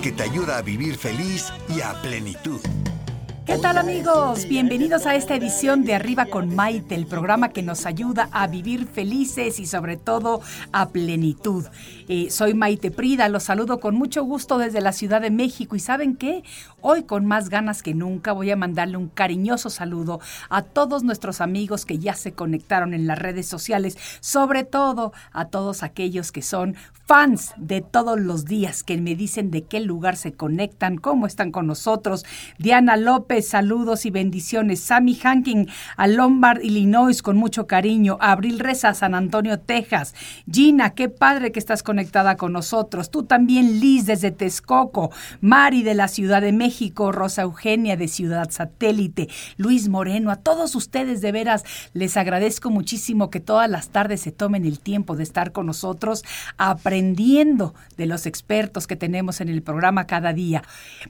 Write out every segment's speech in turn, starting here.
Que te ayuda a vivir feliz y a plenitud. ¿Qué tal amigos? Bienvenidos a esta edición de Arriba con Maite, el programa que nos ayuda a vivir felices y sobre todo a plenitud. Eh, soy Maite Prida, los saludo con mucho gusto desde la Ciudad de México y ¿saben qué? Hoy con más ganas que nunca voy a mandarle un cariñoso saludo a todos nuestros amigos que ya se conectaron en las redes sociales, sobre todo a todos aquellos que son fans de todos los días, que me dicen de qué lugar se conectan, cómo están con nosotros. Diana López, saludos y bendiciones. Sammy Hanking, a Lombard, Illinois, con mucho cariño. Abril Reza, San Antonio, Texas. Gina, qué padre que estás conectada con nosotros. Tú también, Liz, desde Texcoco. Mari, de la Ciudad de México. Rosa Eugenia, de Ciudad Satélite. Luis Moreno, a todos ustedes, de veras, les agradezco muchísimo que todas las tardes se tomen el tiempo de estar con nosotros aprendiendo de los expertos que tenemos en el programa cada día.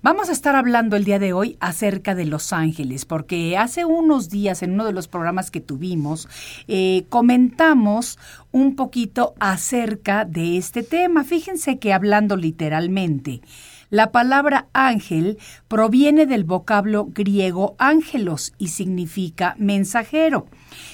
Vamos a estar hablando el día de hoy acerca de Los Ángeles, porque hace unos días en uno de los programas que tuvimos eh, comentamos un poquito acerca de este tema. Fíjense que hablando literalmente, la palabra ángel proviene del vocablo griego ángelos y significa mensajero.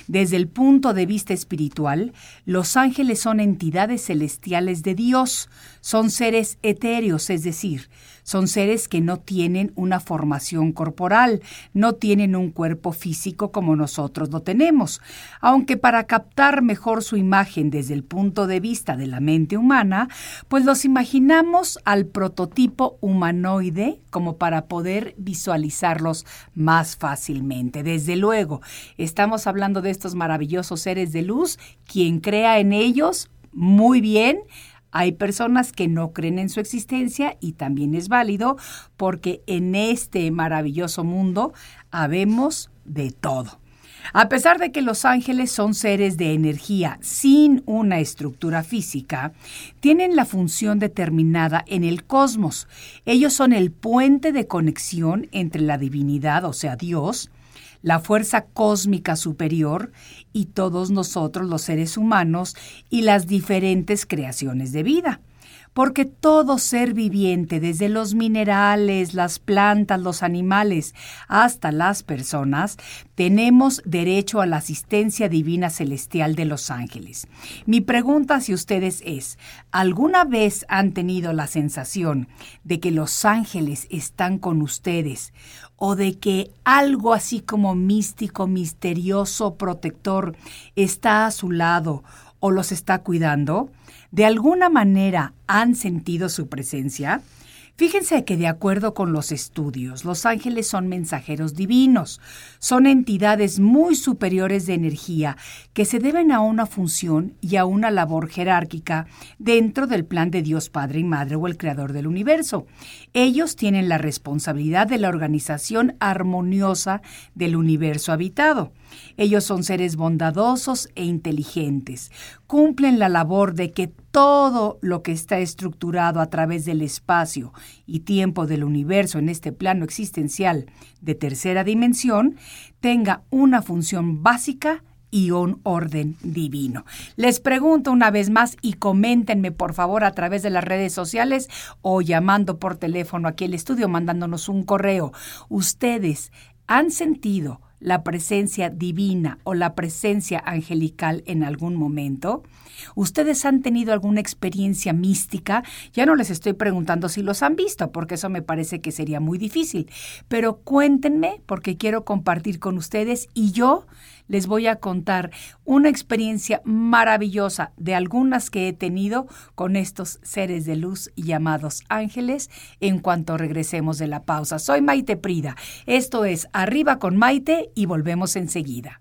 Desde el punto de vista espiritual, los ángeles son entidades celestiales de Dios, son seres etéreos, es decir, son seres que no tienen una formación corporal, no tienen un cuerpo físico como nosotros lo tenemos, aunque para captar mejor su imagen desde el punto de vista de la mente humana, pues los imaginamos al prototipo humanoide como para poder visualizarlos más fácilmente. Desde luego, estamos hablando de estos maravillosos seres de luz, quien crea en ellos, muy bien, hay personas que no creen en su existencia y también es válido porque en este maravilloso mundo habemos de todo. A pesar de que los ángeles son seres de energía sin una estructura física, tienen la función determinada en el cosmos. Ellos son el puente de conexión entre la divinidad, o sea, Dios, la fuerza cósmica superior y todos nosotros los seres humanos y las diferentes creaciones de vida. Porque todo ser viviente, desde los minerales, las plantas, los animales, hasta las personas, tenemos derecho a la asistencia divina celestial de los ángeles. Mi pregunta hacia ustedes es, ¿alguna vez han tenido la sensación de que los ángeles están con ustedes o de que algo así como místico, misterioso, protector está a su lado o los está cuidando? ¿De alguna manera han sentido su presencia? Fíjense que de acuerdo con los estudios, los ángeles son mensajeros divinos, son entidades muy superiores de energía que se deben a una función y a una labor jerárquica dentro del plan de Dios Padre y Madre o el Creador del universo. Ellos tienen la responsabilidad de la organización armoniosa del universo habitado. Ellos son seres bondadosos e inteligentes. Cumplen la labor de que todo lo que está estructurado a través del espacio y tiempo del universo en este plano existencial de tercera dimensión tenga una función básica y un orden divino. Les pregunto una vez más y coméntenme por favor a través de las redes sociales o llamando por teléfono aquí al estudio mandándonos un correo. ¿Ustedes han sentido la presencia divina o la presencia angelical en algún momento? ¿Ustedes han tenido alguna experiencia mística? Ya no les estoy preguntando si los han visto, porque eso me parece que sería muy difícil, pero cuéntenme porque quiero compartir con ustedes y yo les voy a contar una experiencia maravillosa de algunas que he tenido con estos seres de luz llamados ángeles en cuanto regresemos de la pausa. Soy Maite Prida. Esto es Arriba con Maite y volvemos enseguida.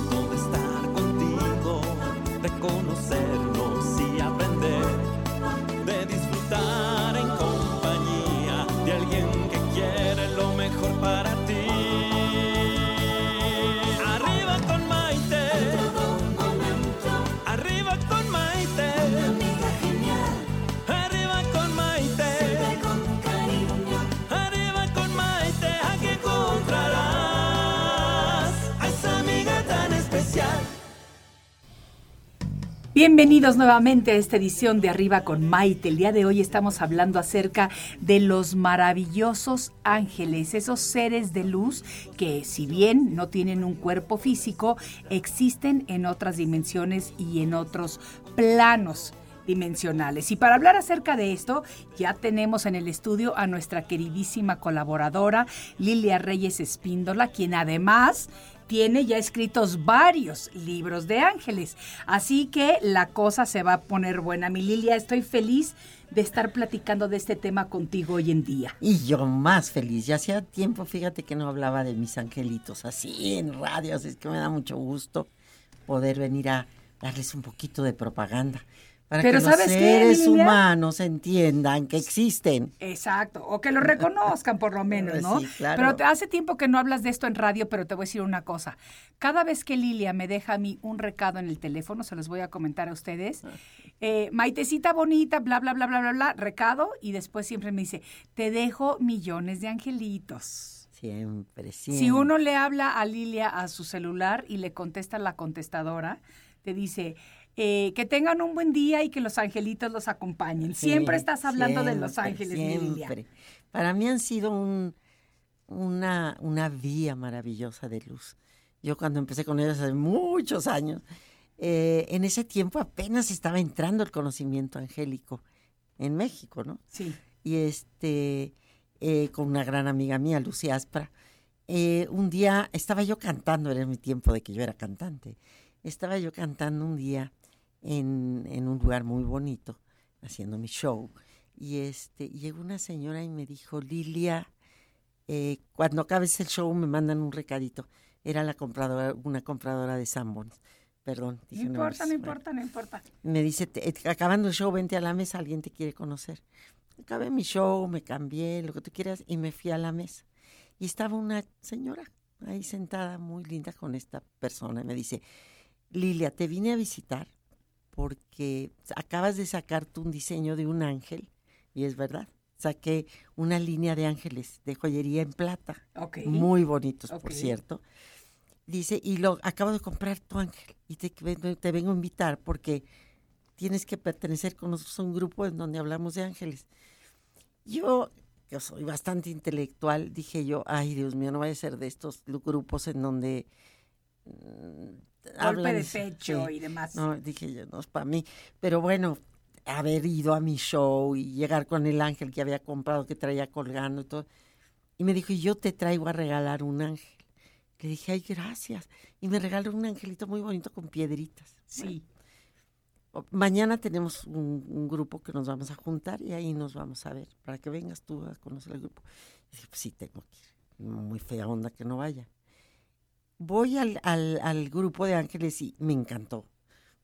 de conocernos y Bienvenidos nuevamente a esta edición de Arriba con Maite. El día de hoy estamos hablando acerca de los maravillosos ángeles, esos seres de luz que si bien no tienen un cuerpo físico, existen en otras dimensiones y en otros planos dimensionales. Y para hablar acerca de esto, ya tenemos en el estudio a nuestra queridísima colaboradora Lilia Reyes Espíndola, quien además tiene ya escritos varios libros de ángeles. Así que la cosa se va a poner buena. Mi Lilia, estoy feliz de estar platicando de este tema contigo hoy en día. Y yo más feliz. Ya hacía tiempo, fíjate que no hablaba de mis angelitos así en radio, así es que me da mucho gusto poder venir a darles un poquito de propaganda. Para Pero que ¿sabes los seres humanos entiendan que existen. Exacto, o que lo reconozcan por lo menos, ¿no? Sí, claro. Pero hace tiempo que no hablas de esto en radio, pero te voy a decir una cosa. Cada vez que Lilia me deja a mí un recado en el teléfono, se los voy a comentar a ustedes. eh, Maitecita bonita, bla, bla, bla, bla, bla, bla, recado, y después siempre me dice, te dejo millones de angelitos. Siempre, siempre. Si uno le habla a Lilia a su celular y le contesta la contestadora, te dice, eh, que tengan un buen día y que los angelitos los acompañen. Sí, siempre estás hablando de Los Ángeles, siempre. Para mí han sido un, una, una vía maravillosa de luz. Yo cuando empecé con ellos hace muchos años, eh, en ese tiempo apenas estaba entrando el conocimiento angélico en México, ¿no? Sí. y este eh, con una gran amiga mía, Lucía Aspra. eh, un día estaba yo cantando, era mi tiempo de que yo era cantante. Estaba yo cantando un día en, en un lugar muy bonito, haciendo mi show. Y este llegó una señora y me dijo, Lilia, eh, cuando acabes el show me mandan un recadito. Era la compradora, una compradora de Sanborns. Perdón. No dije importa, nombres. no Bueno importa, no importa. me dice, "Te- eh, acabando el show, vente a la mesa, alguien te quiere conocer. Acabé mi show, me cambié, lo que tú quieras, y me fui a la mesa. Y estaba una señora ahí sentada, muy linda, con esta persona, y me dice, Lilia, te vine a visitar porque acabas de sacar tú un diseño de un ángel, y es verdad, saqué una línea de ángeles de joyería en plata, muy bonitos, por cierto. Dice, y lo acabo de comprar tu ángel y te, te vengo a invitar porque tienes que pertenecer con nosotros a un grupo en donde hablamos de ángeles. Yo, que soy bastante intelectual, dije yo, ay Dios mío, no vaya a ser de estos grupos en donde Golpe hablan- de pecho sí. y demás. No, dije yo, no es para mí. Pero bueno, haber ido a mi show y llegar con el ángel que había comprado, que traía colgando y todo. Y me dijo, y yo te traigo a regalar un ángel. Le dije, ay, gracias. Y me regaló un angelito muy bonito con piedritas. Sí. Mañana tenemos un, un grupo que nos vamos a juntar y ahí nos vamos a ver, para que vengas tú a conocer el grupo. Y dije, pues sí, tengo que ir. Muy fea onda que no vaya. Voy al, al, al grupo de ángeles y me encantó,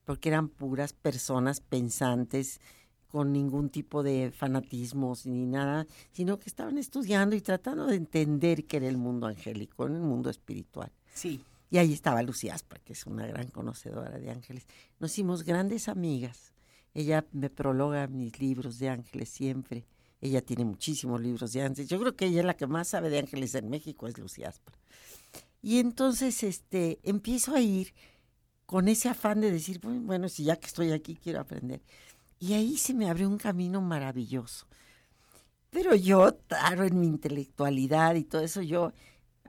porque eran puras personas pensantes, con ningún tipo de fanatismos ni nada, sino que estaban estudiando y tratando de entender qué era el mundo angélico, el mundo espiritual. Sí. Y ahí estaba Lucía Aspra, que es una gran conocedora de ángeles. Nos hicimos grandes amigas. Ella me prologa mis libros de ángeles siempre. Ella tiene muchísimos libros de ángeles. Yo creo que ella es la que más sabe de ángeles en México, es Lucía Aspra. Y entonces este, empiezo a ir con ese afán de decir, "Bueno, si ya que estoy aquí quiero aprender. Y ahí se me abrió un camino maravilloso. Pero yo, claro, en mi intelectualidad y todo eso, yo,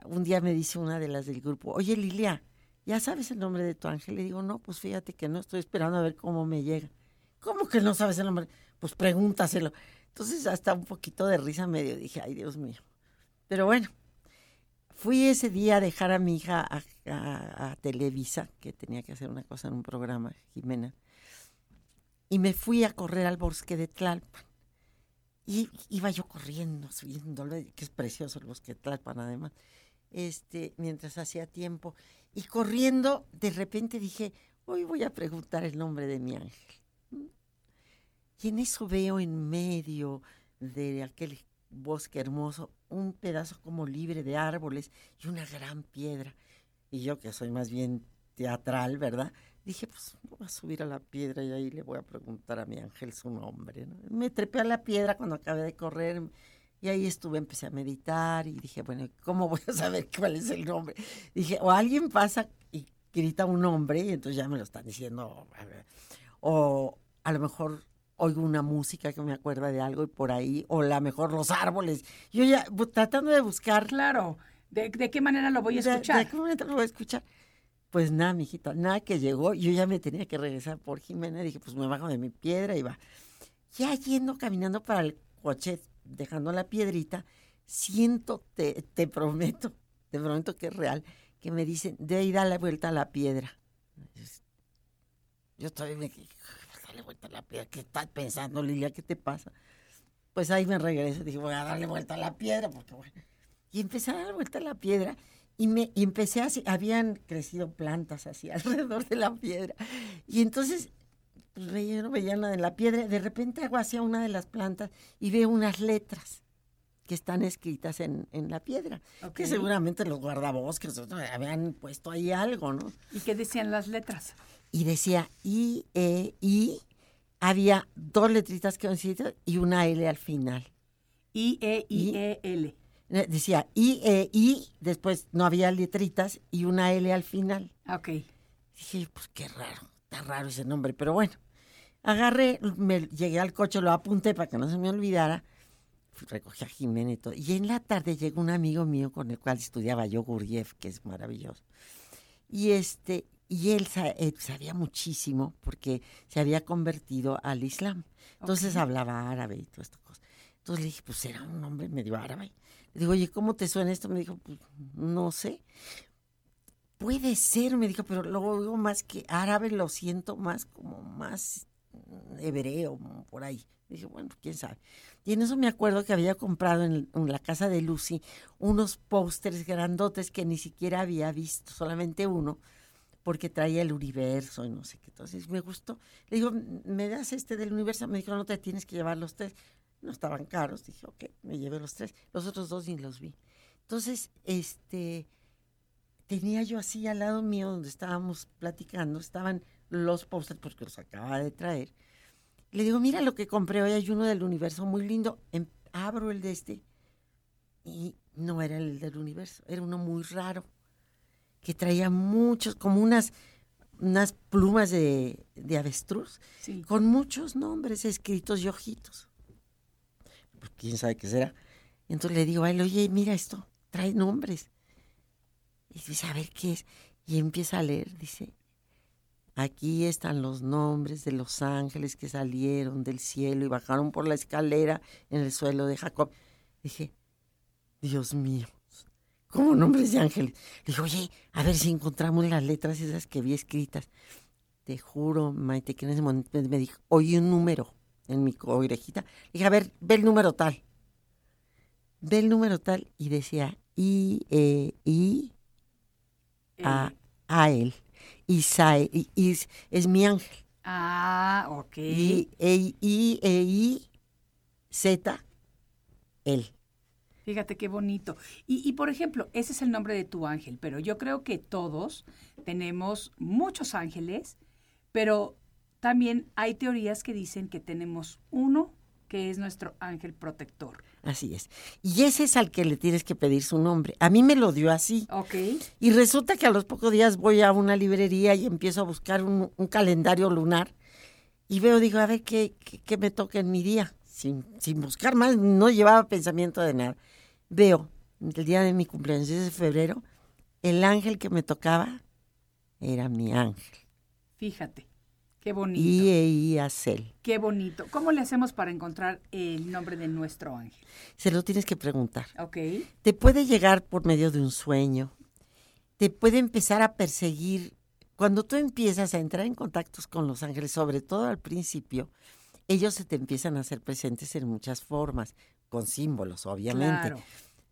un día me dice una de las del grupo, oye Lilia, ¿ya sabes el nombre de tu ángel? Le digo, no, pues fíjate que no, estoy esperando a ver cómo me llega. ¿Cómo que no sabes el nombre? Pues pregúntaselo. Entonces hasta un poquito de risa medio dije, ay Dios mío. Pero bueno, fui ese día a dejar a mi hija a, a Televisa, que tenía que hacer una cosa en un programa, Jimena, y me fui a correr al bosque de Tlalpan. Y iba yo corriendo, subiendo, que es precioso el bosque de Tlalpan además, este, mientras hacía tiempo. Y corriendo, de repente dije, hoy voy a preguntar el nombre de mi ángel. Y en eso veo en medio de aquel bosque hermoso un pedazo como libre de árboles y una gran piedra. Y yo que soy más bien teatral, ¿verdad? Dije, pues voy a subir a la piedra y ahí le voy a preguntar a mi ángel su nombre. Me trepé a la piedra cuando acabé de correr y ahí estuve, empecé a meditar y dije, bueno, ¿cómo voy a saber cuál es el nombre? Dije, o alguien pasa y grita un nombre y entonces ya me lo están diciendo. O a lo mejor oigo una música que me acuerda de algo y por ahí, o a lo mejor los árboles. Yo ya tratando de buscar. Claro, ¿de, qué manera lo voy a escuchar? ¿De, qué manera lo voy a escuchar? Pues nada, mijita, nada que llegó. Yo ya me tenía que regresar por Jimena. Dije, pues me bajo de mi piedra y va. Ya yendo caminando para el coche, dejando la piedrita, siento, te, te prometo, te prometo que es real, que me dicen, de ahí da la vuelta a la piedra. Yo todavía me dale vuelta a la piedra. ¿Qué estás pensando, Lilia? ¿Qué te pasa? Pues ahí me regreso. Dije, voy a darle vuelta a la piedra, porque bueno. Y empecé a dar vuelta a la piedra y, me, empecé así, habían crecido plantas así alrededor de la piedra. Y entonces, pues veía nada en la piedra. De repente hago hacia una de las plantas y veo unas letras que están escritas en, en la piedra. Que seguramente los guardabosques habían puesto ahí algo, ¿no? ¿Y qué decían las letras? Y decía I, E, I. Había dos letritas que y una L al final. I, E, I, E, L. Eh, decía I, E, I, después no había letritas y una L al final. Ok. Dije, pues qué raro, está raro ese nombre, pero bueno. Agarré, me llegué al coche, lo apunté para que no se me olvidara, recogí a Jiménez y todo. Y en la tarde llegó un amigo mío con el cual estudiaba yo, Gurdjieff, que es maravilloso. Y este, y él, sabía muchísimo porque se había convertido al Islam. Entonces hablaba árabe y toda esta cosa. Entonces le dije, pues era un hombre medio árabe. Le digo, oye, ¿cómo te suena esto? Me dijo, pues no sé. Puede ser, me dijo, pero luego digo más que árabe, lo siento más como más hebreo, por ahí. dije, bueno, quién sabe. Y en eso me acuerdo que había comprado en, la casa de Lucy unos pósters grandotes que ni siquiera había visto, solamente uno, porque traía el universo y no sé qué. Entonces me gustó. Le digo, ¿me das este del universo? Me dijo, no te tienes que llevar los tres no estaban caros, dije, ok, me llevé los tres, los otros dos ni los vi. Entonces, este, tenía yo así al lado mío donde estábamos platicando, estaban los posters porque los acababa de traer. Le digo, mira lo que compré hoy, hay uno del universo muy lindo. Em, abro el de este y no era el del universo, era uno muy raro, que traía muchos, como unas, unas plumas de, de avestruz, con muchos nombres escritos y ojitos pues quién sabe qué será. entonces le digo a él, oye, mira esto, trae nombres. Y dice, a ver qué es. Y empieza a leer, dice, aquí están los nombres de los ángeles que salieron del cielo y bajaron por la escalera en el suelo de Jacob. Dije, Dios mío, ¿cómo nombres de ángeles? Le dije, oye, a ver si encontramos las letras esas que vi escritas. Te juro, Maite, que en ese momento me dijo, oye un número en mi orejita. Dije, a ver, ve el número tal. Ve el número tal y decía I, E, I, A, a él. Isae, y, es, mi ángel. Ah, ok. I, E, I, E, I, Z, él. Fíjate qué bonito. Y, y, por ejemplo, ese es el nombre de tu ángel, pero yo creo que todos tenemos muchos ángeles, pero también hay teorías que dicen que tenemos uno que es nuestro ángel protector. Así es. Y ese es al que le tienes que pedir su nombre. A mí me lo dio así. Ok. Y resulta que a los pocos días voy a una librería y empiezo a buscar un, calendario lunar y veo, digo, a ver qué, qué, me toca en mi día. Sin, sin buscar más, no llevaba pensamiento de nada. Veo, el día de mi cumpleaños, de febrero, el ángel que me tocaba era mi ángel. Fíjate, qué bonito. Y Acel. Qué bonito. ¿Cómo le hacemos para encontrar el nombre de nuestro ángel? Se lo tienes que preguntar. Ok. Te puede llegar por medio de un sueño. Te puede empezar a perseguir. Cuando tú empiezas a entrar en contactos con los ángeles, sobre todo al principio, ellos se te empiezan a hacer presentes en muchas formas, con símbolos, obviamente. Claro.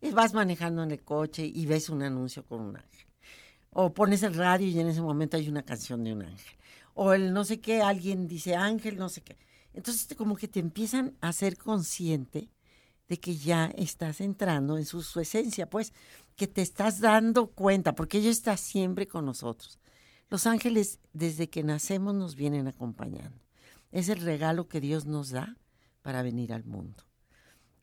Y vas manejando en el coche y ves un anuncio con un ángel. O pones el radio y en ese momento hay una canción de un ángel. O el no sé qué, alguien dice ángel, no sé qué. Entonces te- como que te empiezan a ser consciente de que ya estás entrando en su, su esencia, pues, que te estás dando cuenta, porque ellos están siempre con nosotros. Los ángeles, desde que nacemos, nos vienen acompañando. Es el regalo que Dios nos da para venir al mundo.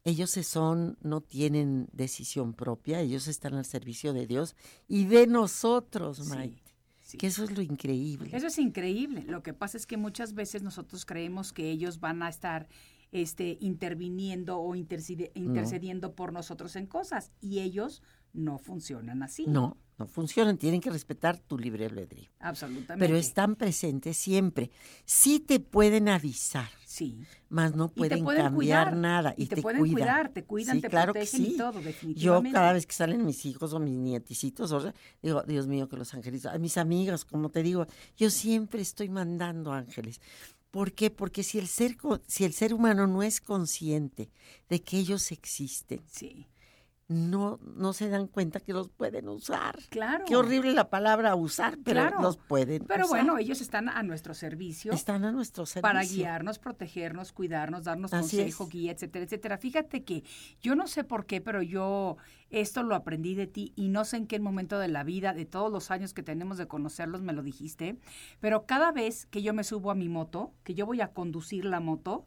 Ellos se son, no tienen decisión propia, ellos están al servicio de Dios y de nosotros, Maite. sí. Que eso es lo increíble. Eso es increíble. Lo que pasa es que muchas veces nosotros creemos que ellos van a estar este, interviniendo o intercediendo por nosotros en cosas y ellos no funcionan así. No, no funcionan, tienen que respetar tu libre albedrío. Absolutamente. Pero están presentes siempre. Sí te pueden avisar, Sí. mas no Y pueden, pueden cambiar cuidar, nada. y Y, te te, pueden cuidan. cuidar, te cuidan, Sí, te claro que protegen y sí. todo, Yo definitivamente. cada vez que salen mis hijos o mis nietecitos, o sea, digo, Dios mío, que los angelitos, a mis amigas, como te digo, yo siempre estoy mandando ángeles. ¿Por qué? Porque si el ser, co- si el ser humano no es consciente de que ellos existen, Sí, no, no se dan cuenta que los pueden usar. claro. Qué horrible la palabra usar, pero Claro. los pueden Pero usar. bueno, ellos están a nuestro servicio. están a nuestro servicio. para guiarnos, protegernos, cuidarnos, darnos Así consejo, es. guía, etcétera, etcétera. Fíjate que yo no sé por qué, pero yo esto lo aprendí de ti y no sé en qué momento de la vida, de todos los años que tenemos de conocerlos, me lo dijiste, pero cada vez que yo me subo a mi moto, que yo voy a conducir la moto,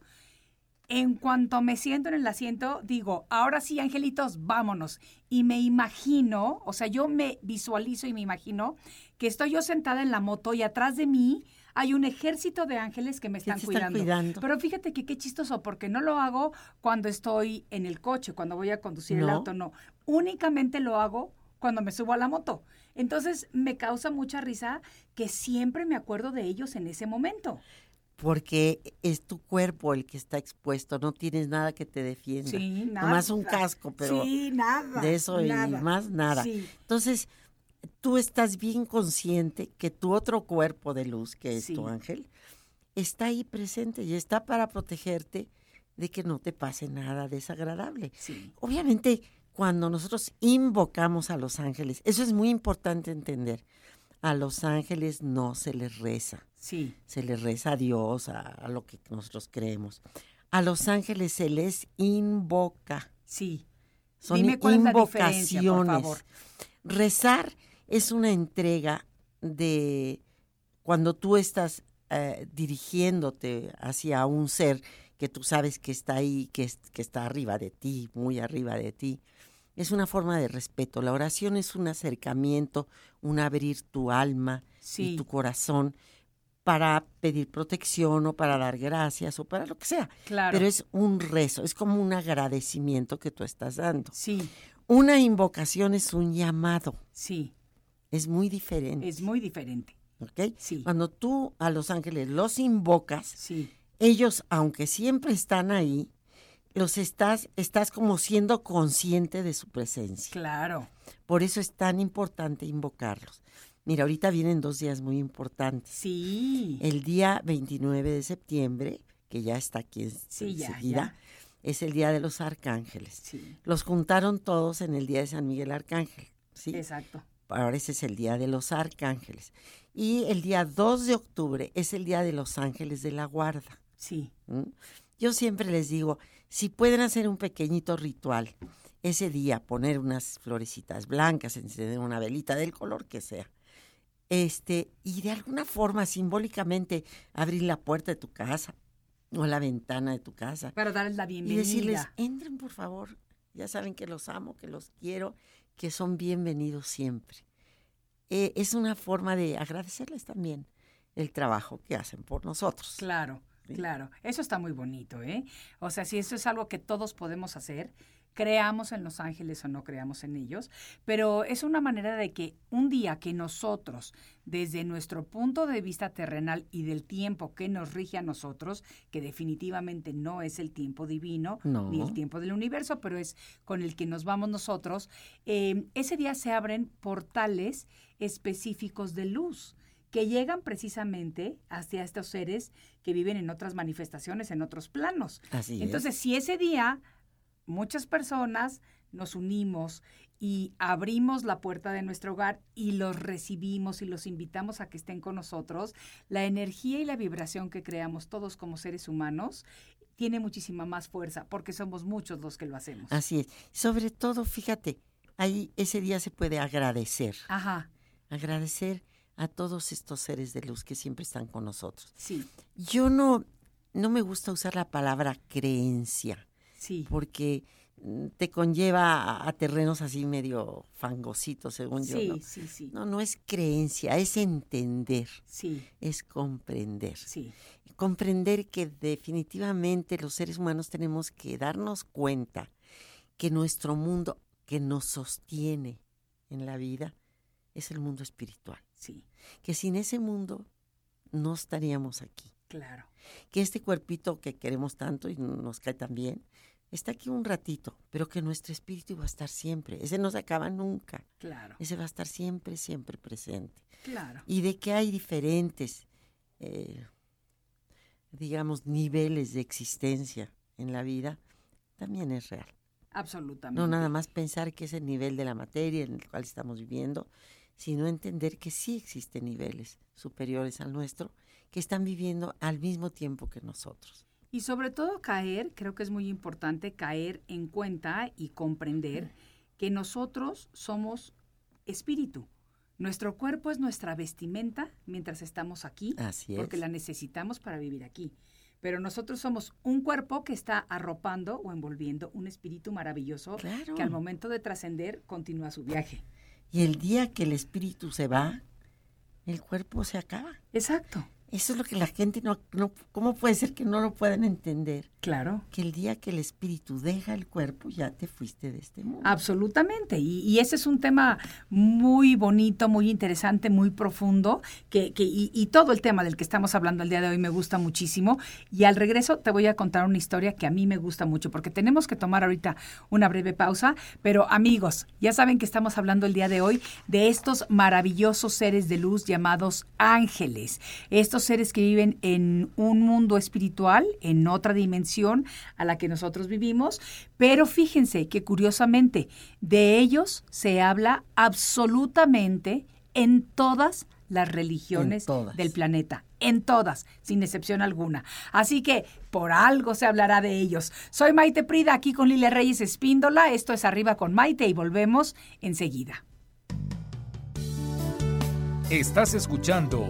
en cuanto me siento en el asiento, digo, ahora sí, angelitos, vámonos. Y me imagino, o sea, yo me visualizo y me imagino que estoy yo sentada en la moto y atrás de mí hay un ejército de ángeles que me están, cuidando. Pero fíjate que qué chistoso, porque no lo hago cuando estoy en el coche, cuando voy a conducir el auto, no. Únicamente lo hago cuando me subo a la moto. Entonces me causa mucha risa que siempre me acuerdo de ellos en ese momento. Porque es tu cuerpo el que está expuesto, no tienes nada que te defienda. Sí, nada. Nomás un casco, pero sí, nada. de eso nada. y más nada. Sí, Entonces, tú estás bien consciente que tu otro cuerpo de luz, que es Sí. tu ángel, está ahí presente y está para protegerte de que no te pase nada desagradable. sí. Obviamente, cuando nosotros invocamos a los ángeles, eso es muy importante entender. A los ángeles no se les reza, Sí, se les reza a Dios, a, a lo que nosotros creemos. A los ángeles se les invoca. sí. Son Dime cuál es la diferencia, por invocaciones. favor. Rezar es una entrega de cuando tú estás eh, dirigiéndote hacia un ser que tú sabes que está ahí, que, es- que está arriba de ti, muy arriba de ti. Es una forma de respeto. La oración es un acercamiento, un abrir tu alma Sí. y tu corazón para pedir protección o para dar gracias o para lo que sea. Claro. Pero es un rezo, es como un agradecimiento que tú estás dando. Sí, Una invocación es un llamado, sí. es muy diferente. Es muy diferente. ¿ok? Sí. Cuando tú a los ángeles los invocas, Sí, ellos, aunque siempre están ahí, los estás, estás como siendo consciente de su presencia. claro. Por eso es tan importante invocarlos. Mira, ahorita vienen dos días muy importantes. Sí. El día 29 de septiembre, que ya está aquí en- Sí, ya, es el día de los arcángeles. Sí. Los juntaron todos en el día de San Miguel Arcángel. ¿sí? Exacto. Ahora ese es el día de los arcángeles. Y el día 2 de octubre es el día de los ángeles de la guarda. Sí. ¿m? Yo siempre les digo, si pueden hacer un pequeñito ritual ese día, poner unas florecitas blancas, encender una velita del color que sea, este, y de alguna forma simbólicamente abrir la puerta de tu casa o la ventana de tu casa Para darles la y bienvenida. decirles, entren por favor, ya saben que los amo, que los quiero, que son bienvenidos siempre. Eh, es una forma de agradecerles también el trabajo que hacen por nosotros. Claro, Sí. claro. Eso está muy bonito, ¿eh? O sea, si eso es algo que todos podemos hacer, creamos en los ángeles o no creamos en ellos, pero es una manera de que un día que nosotros, desde nuestro punto de vista terrenal y del tiempo que nos rige a nosotros, que definitivamente no es el tiempo divino No. ni el tiempo del universo, pero es con el que nos vamos nosotros, eh, ese día se abren portales específicos de luz que llegan precisamente hacia estos seres que viven en otras manifestaciones, en otros planos. Así es. Entonces, si ese día muchas personas nos unimos y abrimos la puerta de nuestro hogar y los recibimos y los invitamos a que estén con nosotros, la energía y la vibración que creamos todos como seres humanos tiene muchísima más fuerza porque somos muchos los que lo hacemos. Así es. Sobre todo, fíjate, ahí ese día se puede agradecer. Ajá, Agradecer a todos estos seres de luz que siempre están con nosotros. sí, Yo no, no me gusta usar la palabra creencia, sí, porque mm, te conlleva a, a terrenos así medio fangositos, según yo. sí, ¿no? sí, sí, no, no es creencia, es entender, sí, es comprender. sí, comprender que definitivamente los seres humanos tenemos que darnos cuenta que nuestro mundo que nos sostiene en la vida es el mundo espiritual. Sí, Que sin ese mundo no estaríamos aquí. claro, Que este cuerpito que queremos tanto y nos cae tan bien, está aquí un ratito, pero que nuestro espíritu va a estar siempre. Ese no se acaba nunca. claro, Ese va a estar siempre, siempre presente claro, y de que hay diferentes, eh, digamos, niveles de existencia en la vida, también es real. absolutamente. No nada más pensar que es el nivel de la materia en el cual estamos viviendo, sino entender que sí existen niveles superiores al nuestro que están viviendo al mismo tiempo que nosotros. Y sobre todo caer, creo que es muy importante caer en cuenta y comprender que nosotros somos espíritu. Nuestro cuerpo es nuestra vestimenta mientras estamos aquí, Así porque la necesitamos para vivir aquí. Pero nosotros somos un cuerpo que está arropando o envolviendo un espíritu maravilloso Claro. que al momento de trascender continúa su viaje. Y el día que el espíritu se va, el cuerpo se acaba. Exacto. Eso es lo que la gente no, no ¿cómo puede ser que no lo puedan entender? Claro. que el día que el espíritu deja el cuerpo ya te fuiste de este mundo. Absolutamente. Y, y ese es un tema muy bonito, muy interesante, muy profundo, que, que- y, y todo el tema del que estamos hablando el día de hoy me gusta muchísimo. Y al regreso te voy a contar una historia que a mí me gusta mucho, porque tenemos que tomar ahorita una breve pausa. Pero amigos, ya saben que estamos hablando el día de hoy de estos maravillosos seres de luz llamados ángeles. Estos seres que viven en un mundo espiritual, en otra dimensión a la que nosotros vivimos. Pero fíjense que curiosamente de ellos se habla absolutamente en todas las religiones todas. del planeta. En todas, sin excepción alguna. Así que por algo se hablará de ellos. Soy Maite Prida, aquí con Lilia Reyes Espíndola. Esto es Arriba con Maite y volvemos enseguida. Estás escuchando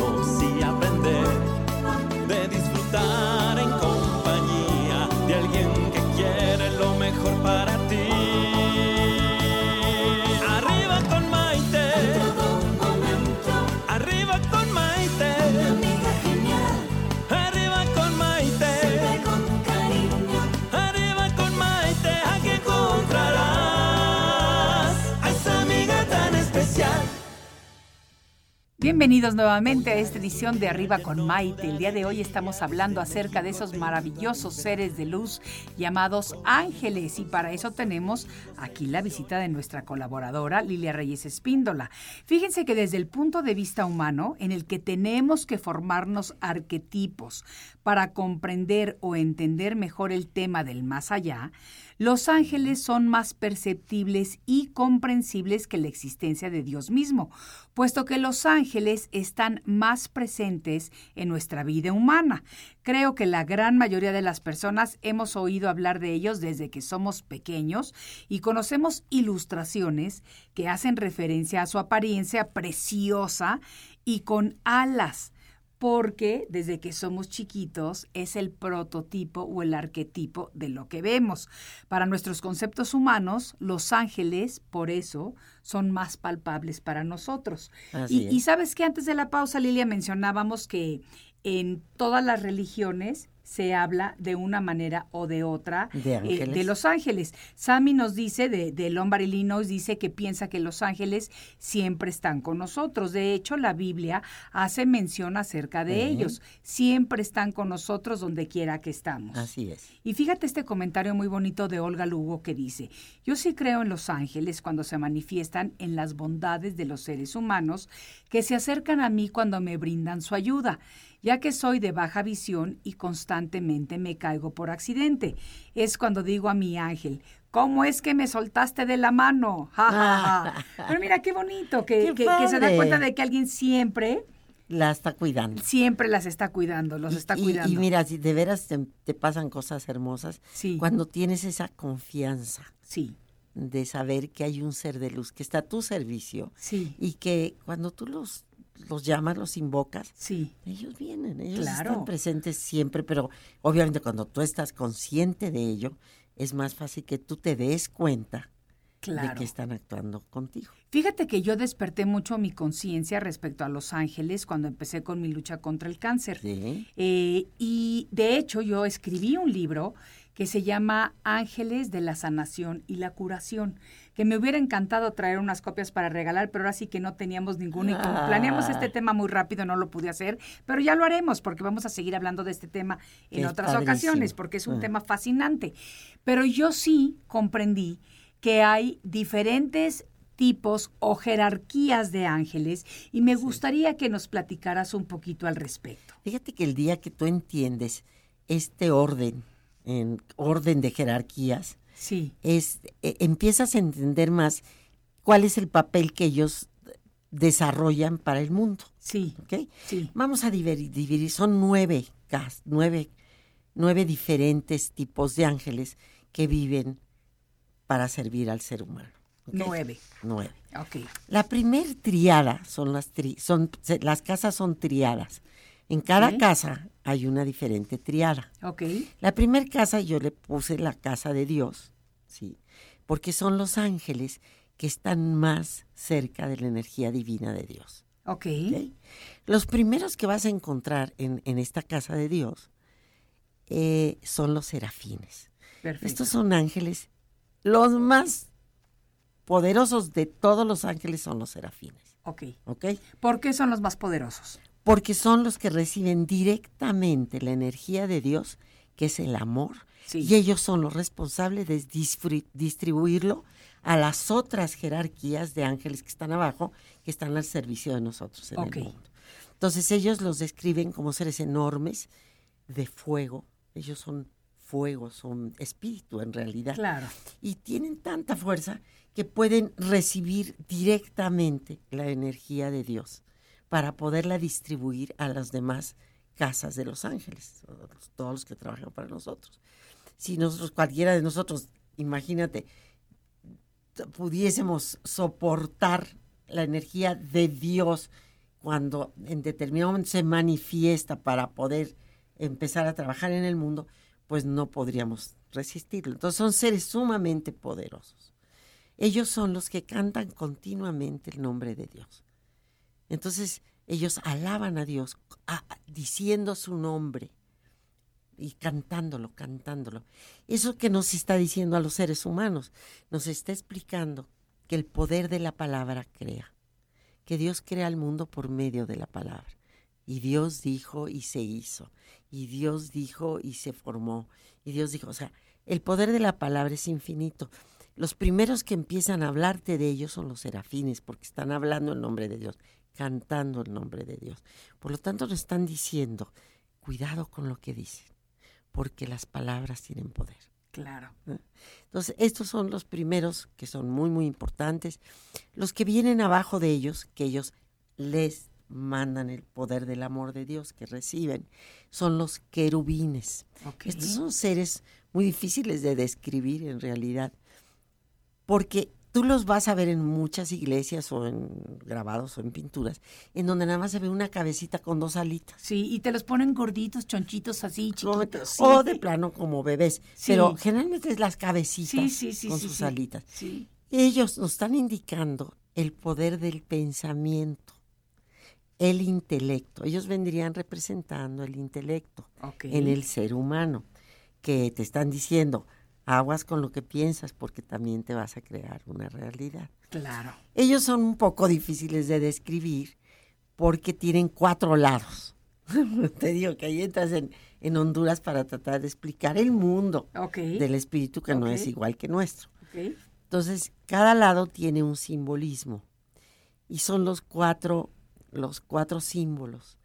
Bienvenidos nuevamente a esta edición de Arriba con Maite. El día de hoy estamos hablando acerca de esos maravillosos seres de luz llamados ángeles y para eso tenemos aquí la visita de nuestra colaboradora Lilia Reyes Espíndola. Fíjense que desde el punto de vista humano, en el que tenemos que formarnos arquetipos para comprender o entender mejor el tema del más allá, los ángeles son más perceptibles y comprensibles que la existencia de Dios mismo, puesto que los ángeles están más presentes en nuestra vida humana. Creo que la gran mayoría de las personas hemos oído hablar de ellos desde que somos pequeños y conocemos ilustraciones que hacen referencia a su apariencia preciosa y con alas porque desde que somos chiquitos es el prototipo o el arquetipo de lo que vemos. Para nuestros conceptos humanos, los ángeles, por eso, son más palpables para nosotros. Y, y, sabes que antes de la pausa, Lilia, mencionábamos que en todas las religiones se habla de una manera o de otra de, eh, los ángeles. Sammy nos dice, de, de Lombard, Illinois, dice que piensa que los ángeles siempre están con nosotros. De hecho, la Biblia hace mención acerca de ellos. Siempre están con nosotros donde quiera que estamos. Así es. Y fíjate este comentario muy bonito de Olga Lugo que dice, yo sí creo en los ángeles cuando se manifiestan en las bondades de los seres humanos que se acercan a mí cuando me brindan su ayuda ya que soy de baja visión y constantemente me caigo por accidente. Es cuando digo a mi ángel, ¿cómo es que me soltaste de la mano? Pero mira, qué bonito, que, que, se da cuenta de que alguien siempre... La está cuidando. Siempre las está cuidando, los está cuidando. Y, mira, si de veras te, pasan cosas hermosas, sí. cuando tienes esa confianza. Sí de saber que hay un ser de luz que está a tu servicio sí. y que cuando tú los los llamas, los invocas, sí. ellos vienen, ellos están presentes siempre, pero obviamente cuando tú estás consciente de ello, es más fácil que tú te des cuenta de que están actuando contigo. Fíjate que yo desperté mucho mi conciencia respecto a los ángeles cuando empecé con mi lucha contra el cáncer. Eh, y de hecho yo escribí un libro que se llama Ángeles de la Sanación y la Curación, que me hubiera encantado traer unas copias para regalar, pero ahora sí que no teníamos ninguna. Y planeamos este ah. tema muy rápido, no lo pude hacer, pero ya lo haremos porque vamos a seguir hablando de este tema en otras ocasiones, porque es un ah. tema fascinante. Pero yo sí comprendí que hay diferentes tipos o jerarquías de ángeles y me gustaría que nos platicaras un poquito al respecto. Fíjate que el día que tú entiendes este orden en orden de jerarquías, sí. es, e, empiezas a entender más cuál es el papel que ellos desarrollan para el mundo. Sí. sí. Vamos a dividir, son nueve, nueve, nueve diferentes tipos de ángeles que viven para servir al ser humano. Nueve. Nueve. Okay. La primer triada son las tri, son las casas son triadas. En cada casa hay una diferente triada. Ok. La primera casa yo le puse la casa de Dios, ¿sí? Porque son los ángeles que están más cerca de la energía divina de Dios. Ok. Los primeros que vas a encontrar en, esta casa de Dios eh, son los serafines. Perfecto. Estos son ángeles, los más poderosos de todos los ángeles son los serafines. Ok. ¿Ok? ¿Por qué son los más poderosos? Porque son los que reciben directamente la energía de Dios, que es el amor, y ellos son los responsables de distribuirlo a las otras jerarquías de ángeles que están abajo, que están al servicio de nosotros en el mundo. Entonces ellos los describen como seres enormes de fuego, ellos son fuego, son espíritu en realidad. Claro. Y tienen tanta fuerza que pueden recibir directamente la energía de Dios para poderla distribuir a las demás casas de los ángeles, todos los que trabajan para nosotros. Si nosotros, cualquiera de nosotros, imagínate, pudiésemos soportar la energía de Dios cuando en determinado momento se manifiesta para poder empezar a trabajar en el mundo, pues no podríamos resistirlo. Entonces son seres sumamente poderosos. Ellos son los que cantan continuamente el nombre de Dios. Entonces ellos alaban a Dios diciendo su nombre y cantándolo, cantándolo. Eso que nos está diciendo a los seres humanos, nos está explicando que el poder de la palabra crea, que Dios crea el mundo por medio de la palabra. Y Dios dijo y se hizo, y Dios dijo y se formó, y Dios dijo, o sea, el poder de la palabra es infinito. Los primeros que empiezan a hablarte de ellos son los serafines, porque están hablando el nombre de Dios cantando el nombre de Dios. Por lo tanto, nos están diciendo, cuidado con lo que dicen, porque las palabras tienen poder. Claro. ¿Eh? Entonces, estos son los primeros que son muy, muy importantes. Los que vienen abajo de ellos, que ellos les mandan el poder del amor de Dios que reciben son los querubines. Estos son seres muy difíciles de describir en realidad, porque tú los vas a ver en muchas iglesias o en grabados o en pinturas, en donde nada más se ve una cabecita con dos alitas. Sí, y te los ponen gorditos, chonchitos así, chiquitos. sí. O de plano como bebés, Sí. pero generalmente es las cabecitas Sí, con sus alitas. Sí. Ellos nos están indicando el poder del pensamiento, el intelecto. Ellos vendrían representando el intelecto en el ser humano, que te están diciendo, aguas con lo que piensas porque también te vas a crear una realidad. Claro. Ellos son un poco difíciles de describir porque tienen cuatro lados. te digo que ahí entras en, en Honduras para tratar de explicar el mundo del espíritu que no es igual que nuestro. Entonces, cada lado tiene un simbolismo y son los cuatro, los cuatro símbolos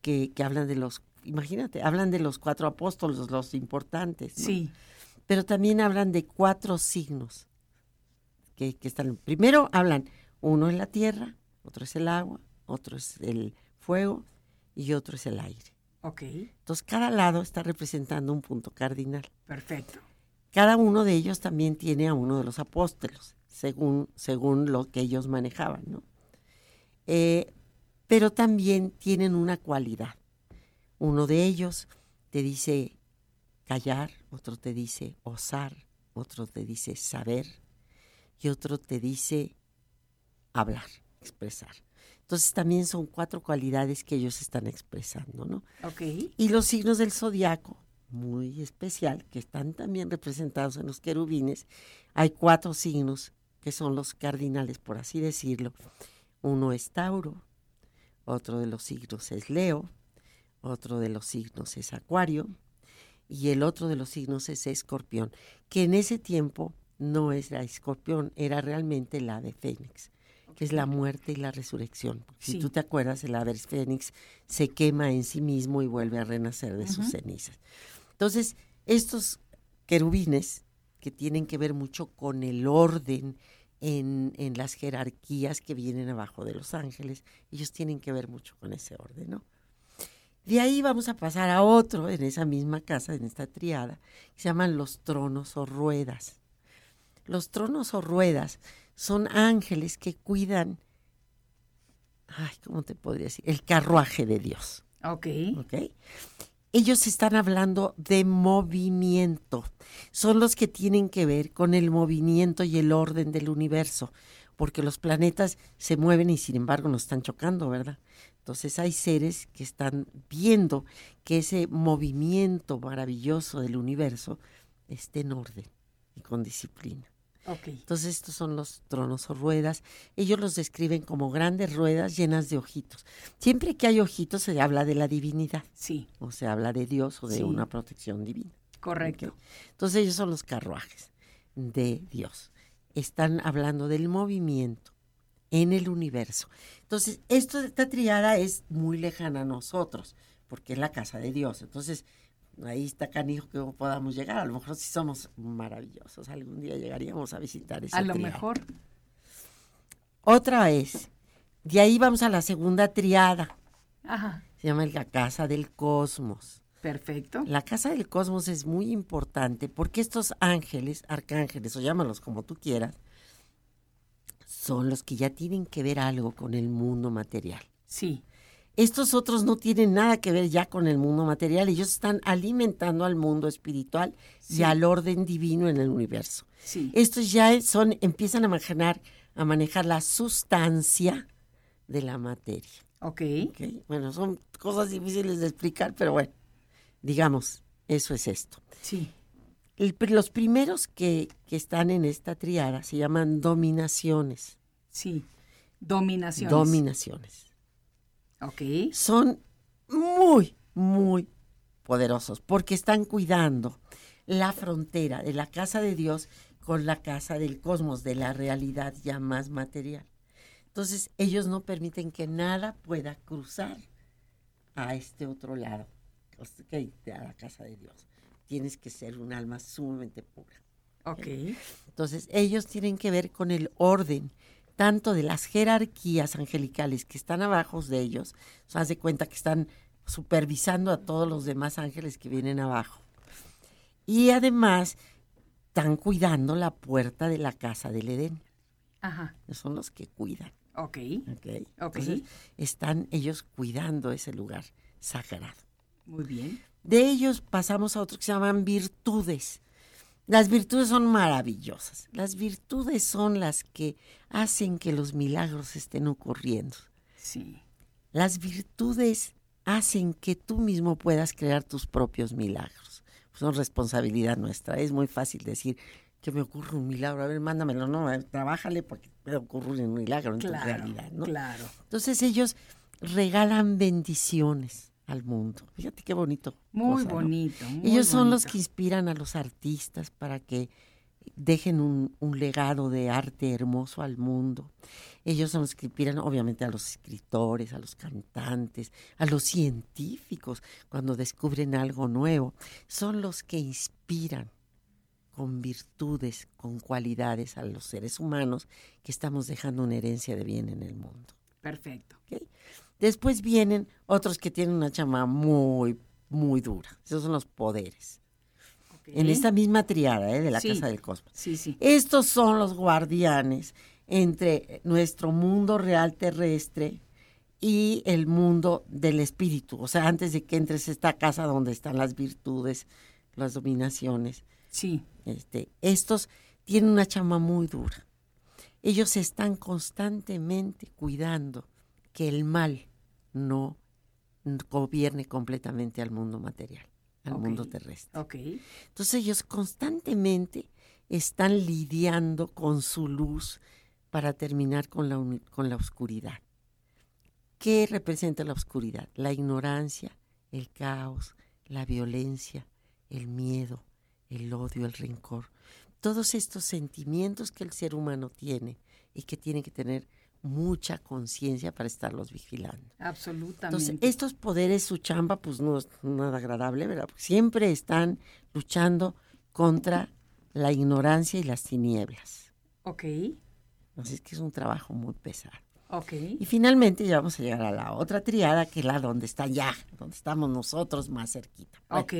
que, que hablan de los, imagínate, hablan de los cuatro apóstoles, los importantes, ¿no? Sí. Pero también hablan de cuatro signos que, que están. Primero hablan, uno es la tierra, otro es el agua, otro es el fuego y otro es el aire. Ok. Entonces, cada lado está representando un punto cardinal. Perfecto. Cada uno de ellos también tiene a uno de los apóstoles, según, según lo que ellos manejaban, ¿no? Eh, pero también tienen una cualidad. Uno de ellos te dice callar, otro te dice osar, otro te dice saber y otro te dice hablar, expresar. Entonces también son cuatro cualidades que ellos están expresando, ¿no? Y los signos del zodiaco, muy especial, que están también representados en los querubines. Hay cuatro signos que son los cardinales, por así decirlo. Uno es Tauro, otro de los signos es Leo, otro de los signos es Acuario y el otro de los signos es Escorpión, que en ese tiempo no es la Escorpión, era realmente la de Fénix, que es la muerte y la resurrección. Porque Sí. Si tú te acuerdas, el ave Fénix se quema en sí mismo y vuelve a renacer de sus cenizas. Entonces, estos querubines, que tienen que ver mucho con el orden en, en las jerarquías que vienen abajo de los ángeles, ellos tienen que ver mucho con ese orden, ¿no? De ahí vamos a pasar a otro en esa misma casa, en esta triada, que se llaman los tronos o ruedas. Los tronos o ruedas son ángeles que cuidan, ay, ¿cómo te podría decir? El carruaje de Dios. Ok. ¿ok? Ellos están hablando de movimiento. Son los que tienen que ver con el movimiento y el orden del universo, porque los planetas se mueven y sin embargo nos están chocando, ¿verdad? Entonces hay seres que están viendo que ese movimiento maravilloso del universo esté en orden y con disciplina. Ok. Entonces estos son los tronos o ruedas. Ellos los describen como grandes ruedas llenas de ojitos. Siempre que hay ojitos se habla de la divinidad, Sí. o se habla de Dios o de Sí. una protección divina. Correcto. Entonces ellos son los carruajes de Dios. Están hablando del movimiento en el universo. Entonces, esto de esta triada es muy lejana a nosotros, porque es la casa de Dios. Entonces, ahí está canijo que podamos llegar. A lo mejor si somos maravillosos, algún día llegaríamos a visitar esa A lo triada. mejor. Otra es, de ahí vamos a la segunda triada, Ajá. se llama la casa del cosmos. Perfecto. La casa del cosmos es muy importante porque estos ángeles, arcángeles, o llámalos como tú quieras, son los que ya tienen que ver algo con el mundo material. Sí. Estos otros no tienen nada que ver ya con el mundo material, ellos están alimentando al mundo espiritual y al orden divino en el universo. Sí. Estos ya son, empiezan a manejar, a manejar la sustancia de la materia. Ok. ¿ok? Bueno, son cosas difíciles de explicar, pero bueno, digamos, eso es esto. Sí. El los primeros que, que están en esta triada se llaman dominaciones. Sí. Dominación. Dominaciones. Ok. Son muy, muy poderosos porque están cuidando la frontera de la casa de Dios con la casa del cosmos, de la realidad ya más material. Entonces, ellos no permiten que nada pueda cruzar a este otro lado, o sea, que a la casa de Dios. Tienes que ser un alma sumamente pura. Ok. Entonces, ellos tienen que ver con el orden, tanto de las jerarquías angelicales que están abajo de ellos, se hace cuenta que están supervisando a todos los demás ángeles que vienen abajo. Y además están cuidando la puerta de la casa del Edén. Ajá. Son los que cuidan. Ok. ¿ok? Ok. Entonces, están ellos cuidando ese lugar sagrado. Muy bien. De ellos pasamos a otros que se llaman virtudes. Las virtudes son maravillosas. Las virtudes son las que hacen que los milagros estén ocurriendo. Sí. Las virtudes hacen que tú mismo puedas crear tus propios milagros. Son responsabilidad nuestra. Es muy fácil decir que me ocurre un milagro. A ver, mándamelo, no, trabájale porque me ocurre un milagro en tu realidad, ¿no? Claro. Entonces ellos regalan bendiciones al mundo. Fíjate qué bonito. Muy cosa, ¿no? bonito. muy Ellos son los que inspiran a los artistas para que dejen un, un legado de arte hermoso al mundo. Ellos son los que inspiran, obviamente, a los escritores, a los cantantes, a los científicos cuando descubren algo nuevo. Son los que inspiran con virtudes, con cualidades a los seres humanos que estamos dejando una herencia de bien en el mundo. Perfecto. ¿ok? Después vienen otros que tienen una chama muy, muy dura. Esos son los poderes. En esta misma triada ¿eh? de la Sí. Casa del Cosmos. Sí, sí. Estos son los guardianes entre nuestro mundo real terrestre y el mundo del espíritu. O sea, antes de que entres a esta casa donde están las virtudes, las dominaciones, Sí. este, estos tienen una chama muy dura. Ellos están constantemente cuidando que el mal no gobierne completamente al mundo material, al mundo terrestre. Entonces ellos constantemente están lidiando con su luz para terminar con la, con la oscuridad. ¿Qué representa la oscuridad? La ignorancia, el caos, la violencia, el miedo, el odio, el rencor. Todos estos sentimientos que el ser humano tiene y que tiene que tener mucha conciencia para estarlos vigilando. Absolutamente. Entonces, estos poderes, su chamba, pues no es nada agradable, ¿verdad? Porque siempre están luchando contra la ignorancia y las tinieblas. Ok. Así es que es un trabajo muy pesado. Ok. Y finalmente ya vamos a llegar a la otra triada, que es la donde está ya, donde estamos nosotros más cerquita. Bueno, Ok.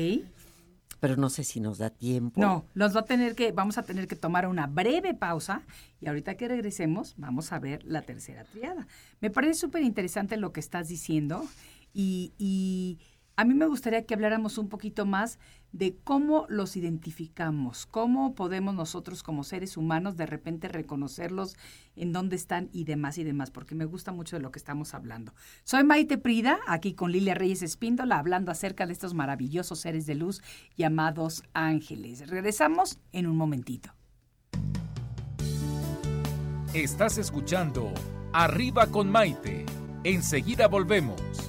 Pero no sé si nos da tiempo. No, nos va a tener que, vamos a tener que tomar una breve pausa y ahorita que regresemos vamos a ver la tercera triada. Me parece súper interesante lo que estás diciendo y, y a mí me gustaría que habláramos un poquito más de cómo los identificamos, cómo podemos nosotros como seres humanos de repente reconocerlos en dónde están y demás y demás, porque me gusta mucho de lo que estamos hablando. Soy Maite Prida, aquí con Lilia Reyes Espíndola, hablando acerca de estos maravillosos seres de luz llamados ángeles. Regresamos en un momentito. Estás escuchando Arriba con Maite. Enseguida volvemos.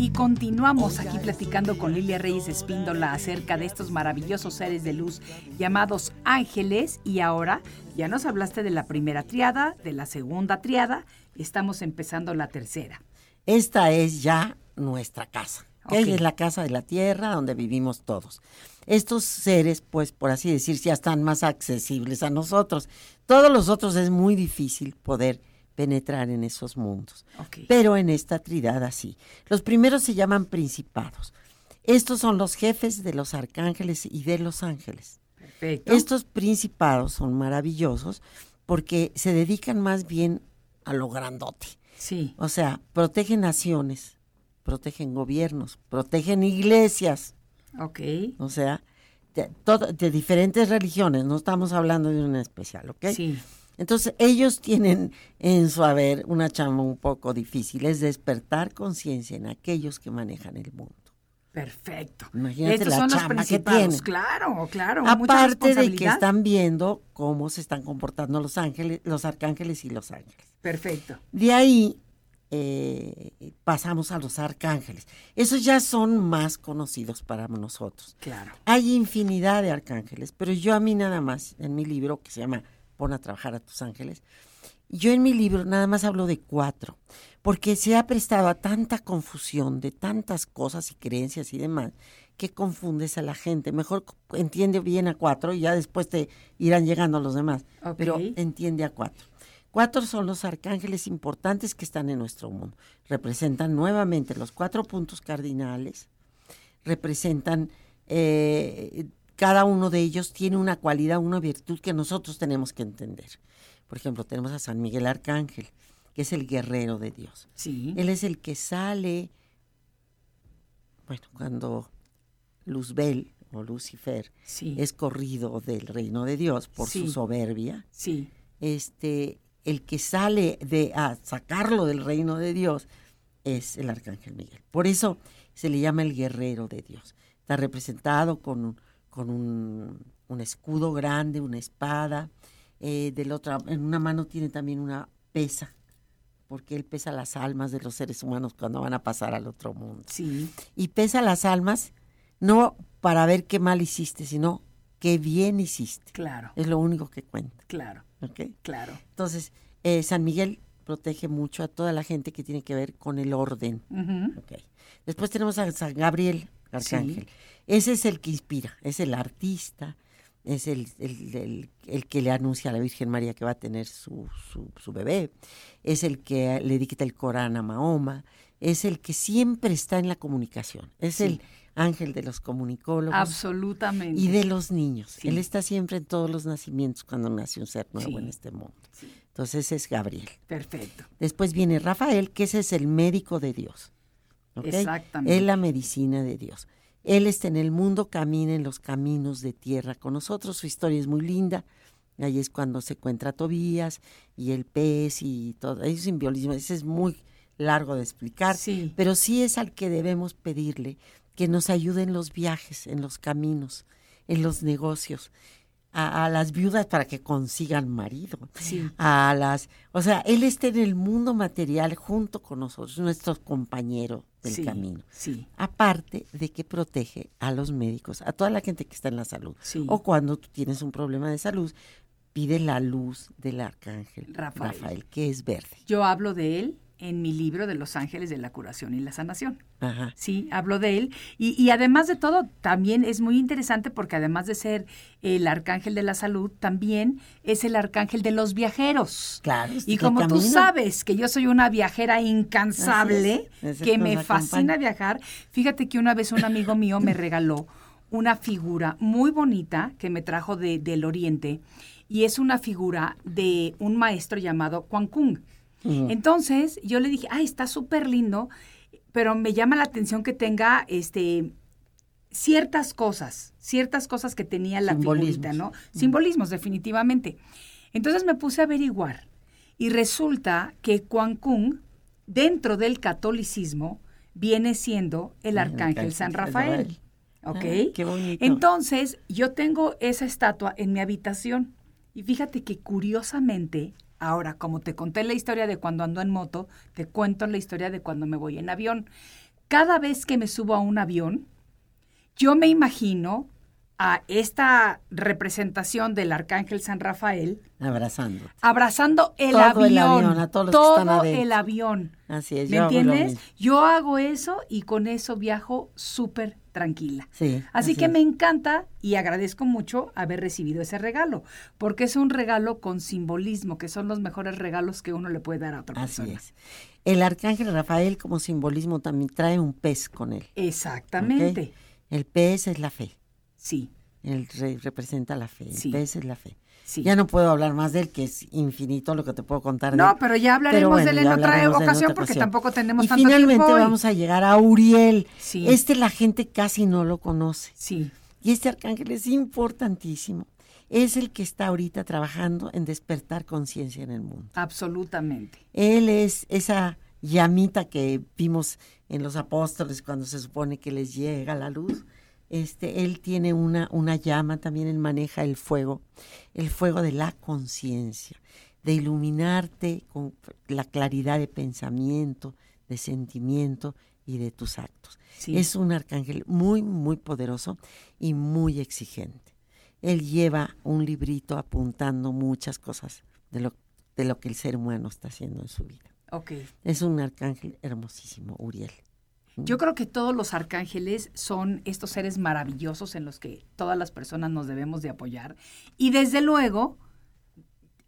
Y continuamos aquí platicando con Lilia Reyes Espíndola acerca de estos maravillosos seres de luz llamados ángeles. Y ahora ya nos hablaste de la primera triada, de la segunda triada, estamos empezando la tercera. Esta es ya nuestra casa. que Ok. Es la casa de la tierra donde vivimos todos. Estos seres, pues, por así decir, ya están más accesibles a nosotros. Todos los otros es muy difícil poder penetrar en esos mundos. Pero en esta tridada sí. Los primeros se llaman principados. Estos son los jefes de los arcángeles y de los ángeles. Perfecto. Estos principados son maravillosos porque se dedican más bien a lo grandote. Sí. O sea, protegen naciones, protegen gobiernos, protegen iglesias, Ok. o sea, de, todo- de diferentes religiones, no estamos hablando de una especial, ¿ok? Sí. Entonces, ellos tienen en su haber una chamba un poco difícil, es despertar conciencia en aquellos que manejan el mundo. Perfecto. Imagínate Estos la son los chamba que principados. tienen. Claro, claro. Aparte de que están viendo cómo se están comportando los ángeles, los arcángeles y los ángeles. Perfecto. De ahí eh, pasamos a los arcángeles. Esos ya son más conocidos para nosotros. Claro. Hay infinidad de arcángeles, pero yo a mí nada más, en mi libro que se llama Pon a trabajar a tus ángeles, yo en mi libro nada más hablo de cuatro, porque se ha prestado a tanta confusión de tantas cosas y creencias y demás, que confundes a la gente. Mejor entiende bien a cuatro y ya después te irán llegando los demás, pero entiende a cuatro. Cuatro son los arcángeles importantes que están en nuestro mundo. Representan nuevamente los cuatro puntos cardinales, representan, eh, cada uno de ellos tiene una cualidad, una virtud que nosotros tenemos que entender. Por ejemplo, tenemos a San Miguel Arcángel, que es el guerrero de Dios. Sí. Él es el que sale, bueno, cuando Luzbel o Lucifer Sí. es corrido del reino de Dios por Sí. su soberbia, Sí. este, el que sale de a sacarlo del reino de Dios es el arcángel Miguel. Por eso se le llama el guerrero de Dios. Está representado con, un- con un, un escudo grande, una espada. eh, del otro, en una mano tiene también una pesa, porque él pesa las almas de los seres humanos cuando van a pasar al otro mundo. Sí. Y pesa las almas no para ver qué mal hiciste, sino qué bien hiciste. Claro. Es lo único que cuenta. Claro. ¿ok? Claro. Entonces, eh, San Miguel protege mucho a toda la gente que tiene que ver con el orden. Ujú. ¿ok? Después tenemos a San Gabriel, Arcángel. Ese es el que inspira, es el artista, es el, el- el- el que le anuncia a la Virgen María que va a tener su, su- su bebé, es el que le dicta el Corán a Mahoma, es el que siempre está en la comunicación, es Sí. el ángel de los comunicólogos. Absolutamente. Y de los niños. Sí. Él está siempre en todos los nacimientos cuando nace un ser nuevo Sí. en este mundo. Entonces es Gabriel. Perfecto. Después viene Rafael, que ese es el médico de Dios. ¿Ok? Exactamente. Es la medicina de Dios. Él está en el mundo, camina en los caminos de tierra con nosotros. Su historia es muy linda. Ahí es cuando se encuentra Tobías y el pez y todo. Hay un simbolismo. Ese es muy largo de explicar. Sí. Pero sí es al que debemos pedirle que nos ayude en los viajes, en los caminos, en los negocios. A, a las viudas para que consigan marido. Sí. A las, o sea, él está en el mundo material junto con nosotros, nuestro compañero del Sí, camino. Sí. Aparte de que protege a los médicos, a toda la gente que está en la salud. Sí. O cuando tú tienes un problema de salud, pide la luz del arcángel Rafael. Rafael que es verde. Yo hablo de él en mi libro de Los Ángeles de la Curación y la Sanación. Ajá. Sí, hablo de él. Y, y además de todo, también es muy interesante porque además de ser el arcángel de la salud, también es el arcángel de los viajeros. Claro, Y como tú sabes que yo soy una viajera incansable, es, es que me fascina acompaña. viajar, fíjate que una vez un amigo mío me regaló una figura muy bonita que me trajo de- del Oriente y es una figura de un maestro llamado Quan Kung. Entonces yo le dije, ay, está súper lindo, pero me llama la atención que tenga este ciertas cosas, ciertas cosas que tenía la figurita. ¿no? Simbolismos, definitivamente. Entonces me puse a averiguar y resulta que Kung, dentro del catolicismo, viene siendo el arcángel San Rafael. ¿Ok? Ah, qué bonito. Entonces, yo tengo esa estatua en mi habitación. Y fíjate que curiosamente, ahora, como te conté la historia de cuando ando en moto, te cuento la historia de cuando me voy en avión. Cada vez que me subo a un avión, yo me imagino a esta representación del arcángel San Rafael Abrazando. abrazando el Todo avión, el avión, a todos los que todo están adentro. el avión. Así es. ¿Me yo entiendes? Yo hago eso y con eso viajo súper tranquila. Sí, Así, así que es. me encanta y agradezco mucho haber recibido ese regalo, porque es un regalo con simbolismo, que son los mejores regalos que uno le puede dar a otra Así persona. es. El arcángel Rafael como simbolismo también trae un pez con él. Exactamente. El pez es la fe. Sí. El rey representa la fe, Sí. el pez es la fe. Sí. Ya no puedo hablar más de él, que es infinito lo que te puedo contar de No, él. pero ya hablaremos de él en otra ocasión porque ocasión. tampoco tenemos y tanto finalmente tiempo vamos a llegar a Uriel. Sí. Este la gente casi no lo conoce. Sí, Y este arcángel es importantísimo. Es el que está ahorita trabajando en despertar conciencia en el mundo. absolutamente. Él es esa llamita que vimos en los apóstoles cuando se supone que les llega la luz. Este, él tiene una, una llama, también él maneja el fuego, el fuego de la conciencia, de iluminarte con la claridad de pensamiento, de sentimiento y de tus actos. Sí. Es un arcángel muy, muy poderoso y muy exigente. Él lleva un librito apuntando muchas cosas de lo, de lo que el ser humano está haciendo en su vida. Es un arcángel hermosísimo, Uriel. Yo creo que todos los arcángeles son estos seres maravillosos en los que todas las personas nos debemos de apoyar. Y desde luego,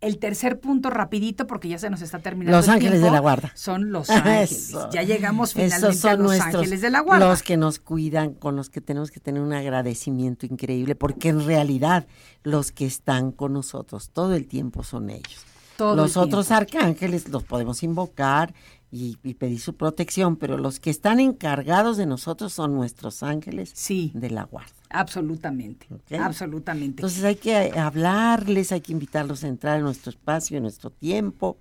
el tercer punto rapidito, porque ya se nos está terminando Los el ángeles tiempo, de la guarda. Son los ángeles. Eso. Ya llegamos Esos finalmente a son los nuestros, ángeles de la guarda. Los que nos cuidan, con los que tenemos que tener un agradecimiento increíble, porque en realidad los que están con nosotros todo el tiempo son ellos. Todo los otros arcángeles los podemos invocar y, y pedir su protección, pero los que están encargados de nosotros son nuestros ángeles Sí. de la guarda. Absolutamente. Absolutamente. Entonces hay que hablarles, hay que invitarlos a entrar en nuestro espacio, en nuestro tiempo,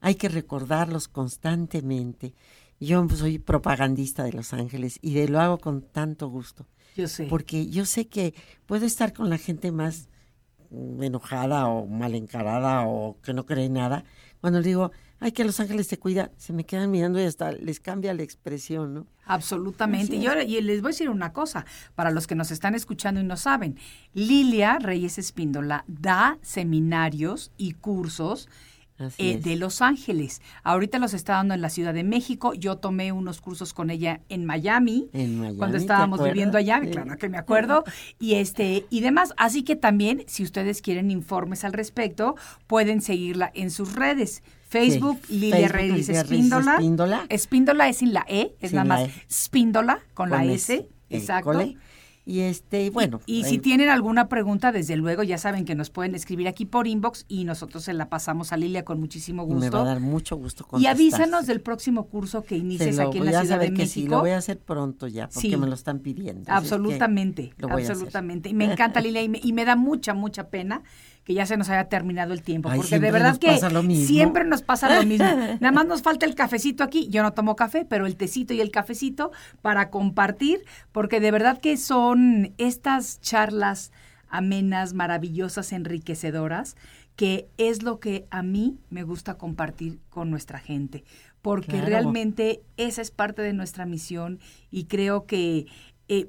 hay que recordarlos constantemente. Yo pues, soy propagandista de Los Ángeles y de, lo hago con tanto gusto, Yo sé. porque yo sé que puedo estar con la gente más enojada o mal encarada o que no cree nada. Cuando le digo, ay, que Los Ángeles te cuida, se me quedan mirando y hasta les cambia la expresión, ¿no? Absolutamente. Y, ahora- y les voy a decir una cosa, para los que nos están escuchando y no saben, Lilia Reyes Espíndola da seminarios y cursos eh, de Los Ángeles. Ahorita los está dando en la Ciudad de México. Yo tomé unos cursos con ella en Miami. En Miami, Cuando ¿te estábamos viviendo allá, Sí. claro que me acuerdo, y este y demás. Así que también, si ustedes quieren informes al respecto, pueden seguirla en sus redes. Facebook, Sí, Reyes Espíndola. Espíndola. Espíndola es sin la E, es Sin nada más E. Spíndola con, la S. Exacto. cole. Y este, bueno. Y si tienen alguna pregunta, desde luego ya saben que nos pueden escribir aquí por inbox y nosotros se la pasamos a Lilia con muchísimo me va a gusto. dar mucho gusto Y contestar. avísanos del próximo curso que inicies lo aquí en la Ciudad de que México. sí, lo voy a hacer pronto ya, porque Sí. me lo están pidiendo. Absolutamente, lo voy a hacer. absolutamente. Y me encanta, Lilia, y me, y me da mucha, mucha pena que ya se nos haya terminado el tiempo, Ay, porque de verdad que siempre nos pasa lo mismo. Nada más nos falta el cafecito aquí. Yo no tomo café, pero el tecito y el cafecito para compartir, porque de verdad que son estas charlas amenas, maravillosas, enriquecedoras, que es lo que a mí me gusta compartir con nuestra gente, porque Claro. realmente esa es parte de nuestra misión y creo que eh,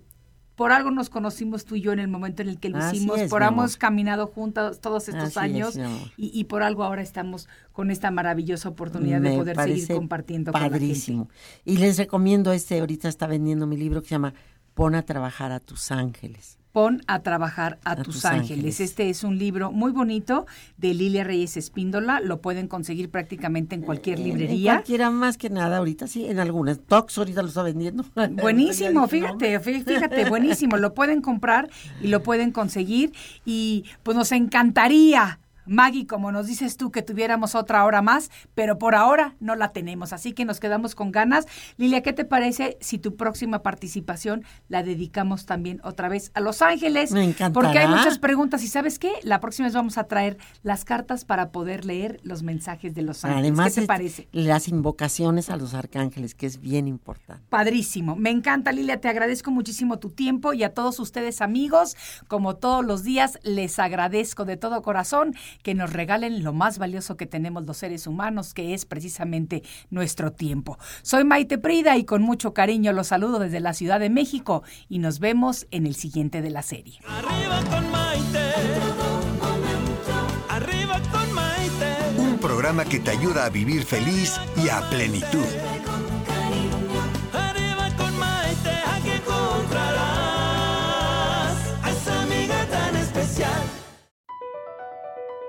por algo nos conocimos tú y yo en el momento en el que lo Así hicimos, es, por hemos caminado juntos todos estos Así años y, y por algo ahora estamos con esta maravillosa oportunidad de poder seguir compartiendo con la gente. padrísimo. Y les recomiendo este, ahorita está vendiendo mi libro que se llama Pon a trabajar a tus ángeles. Pon a trabajar a, A tus, tus ángeles. ángeles. Este es un libro muy bonito de Lilia Reyes Espíndola. Lo pueden conseguir prácticamente en cualquier librería. En cualquiera más que nada, ahorita sí, en algunas. Tox ahorita lo está vendiendo. Buenísimo, fíjate, fí- fíjate, buenísimo. Lo pueden comprar y lo pueden conseguir. Y pues nos encantaría, Maggie, como nos dices tú, que tuviéramos otra hora más, pero por ahora no la tenemos. Así que nos quedamos con ganas. Lilia, ¿qué te parece si tu próxima participación la dedicamos también otra vez a Los Ángeles? Me encantará. Porque hay muchas preguntas. ¿Y sabes qué? La próxima vez vamos a traer las cartas para poder leer los mensajes de Los Ángeles. Además, ¿Qué te parece? las invocaciones a los arcángeles, que es bien importante. Padrísimo. Me encanta, Lilia. Te agradezco muchísimo tu tiempo y a todos ustedes, amigos, como todos los días, les agradezco de todo corazón que nos regalen lo más valioso que tenemos los seres humanos, que es precisamente nuestro tiempo. Soy Maite Prida y con mucho cariño los saludo desde la Ciudad de México y nos vemos en el siguiente de la serie. Arriba con Maite. Arriba con Maite. Un programa que te ayuda a vivir feliz y a plenitud.